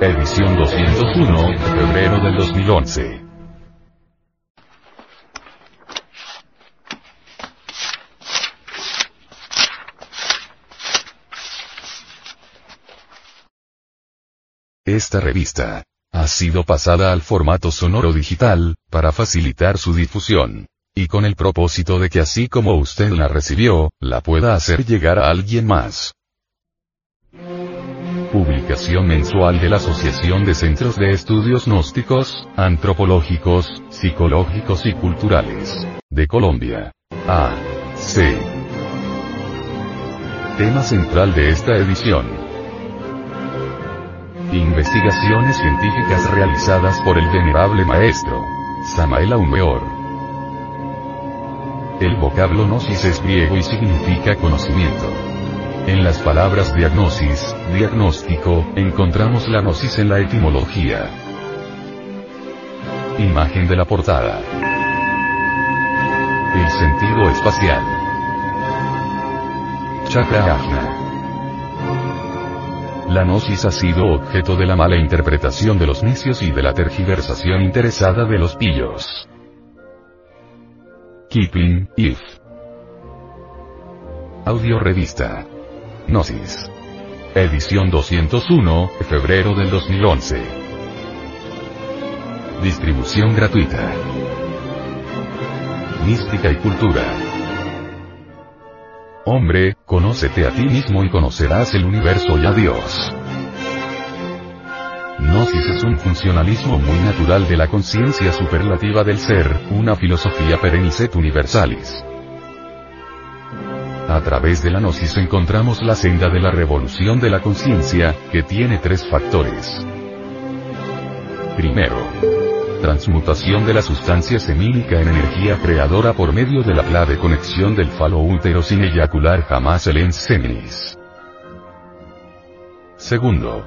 Edición 201, febrero del 2011. Esta revista ha sido pasada al formato sonoro digital, para facilitar su difusión. Y con el propósito de que así como usted la recibió, la pueda hacer llegar a alguien más. Publicación mensual de la Asociación de Centros de Estudios Gnósticos, Antropológicos, Psicológicos y Culturales. De Colombia. A. C. Tema central de esta edición. Investigaciones científicas realizadas por el venerable maestro Samael Aumeor. El vocablo gnosis es griego y significa conocimiento. En las palabras diagnosis, diagnóstico, encontramos la gnosis en la etimología. Imagen de la portada. El sentido espacial. Chakra ajna. La gnosis ha sido objeto de la mala interpretación de los necios y de la tergiversación interesada de los pillos. Kipling, If. Audio Revista. Gnosis. Edición 201, febrero del 2011. Distribución gratuita. Mística y cultura. Hombre, conócete a ti mismo y conocerás el universo y a Dios. Es un funcionalismo muy natural de la conciencia superlativa del ser, una filosofía perennicet universalis. A través de la gnosis encontramos la senda de la revolución de la conciencia, que tiene tres factores. Primero, transmutación de la sustancia semínica en energía creadora por medio de la clave conexión del falo útero sin eyacular jamás el ens seminis. Segundo,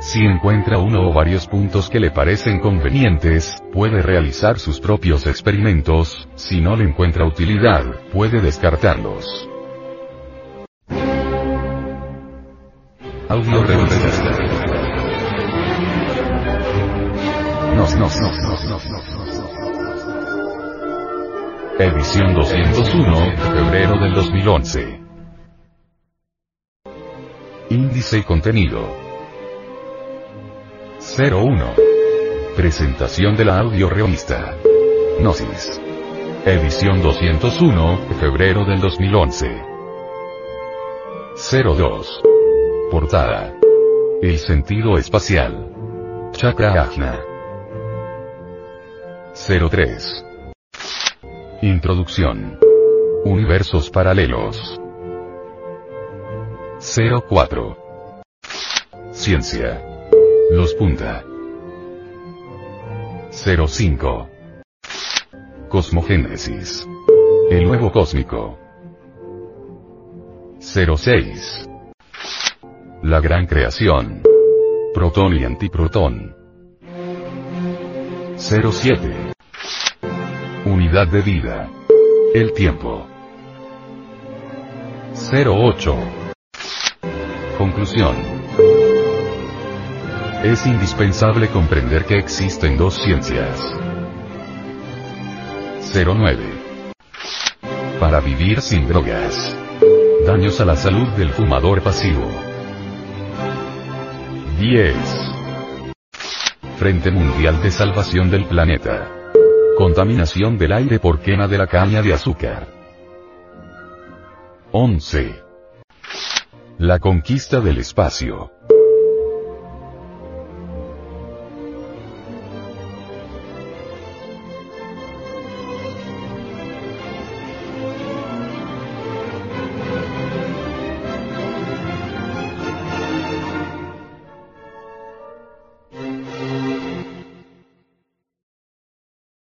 Si encuentra uno o varios puntos que le parecen convenientes, puede realizar sus propios experimentos, si no le encuentra utilidad, puede descartarlos. Audio no, no, no, no. Edición 201, febrero del 2011. Índice y contenido. 01. Presentación de la audio revista. Gnosis. Edición 201, febrero del 2011. 02. Portada. El sentido espacial. Chakra Ajna. 03. Introducción. Universos paralelos. 04. Ciencia. Los punta. 05. Cosmogénesis. El huevo cósmico. 06. La gran creación. Protón y antiprotón. 07. Unidad de vida. El tiempo. 08. Conclusión. Es indispensable comprender que existen dos ciencias. 09. Para vivir sin drogas. Daños a la salud del fumador pasivo. 10. Frente Mundial de Salvación del Planeta. Contaminación del aire por quema de la caña de azúcar. 11. La conquista del espacio.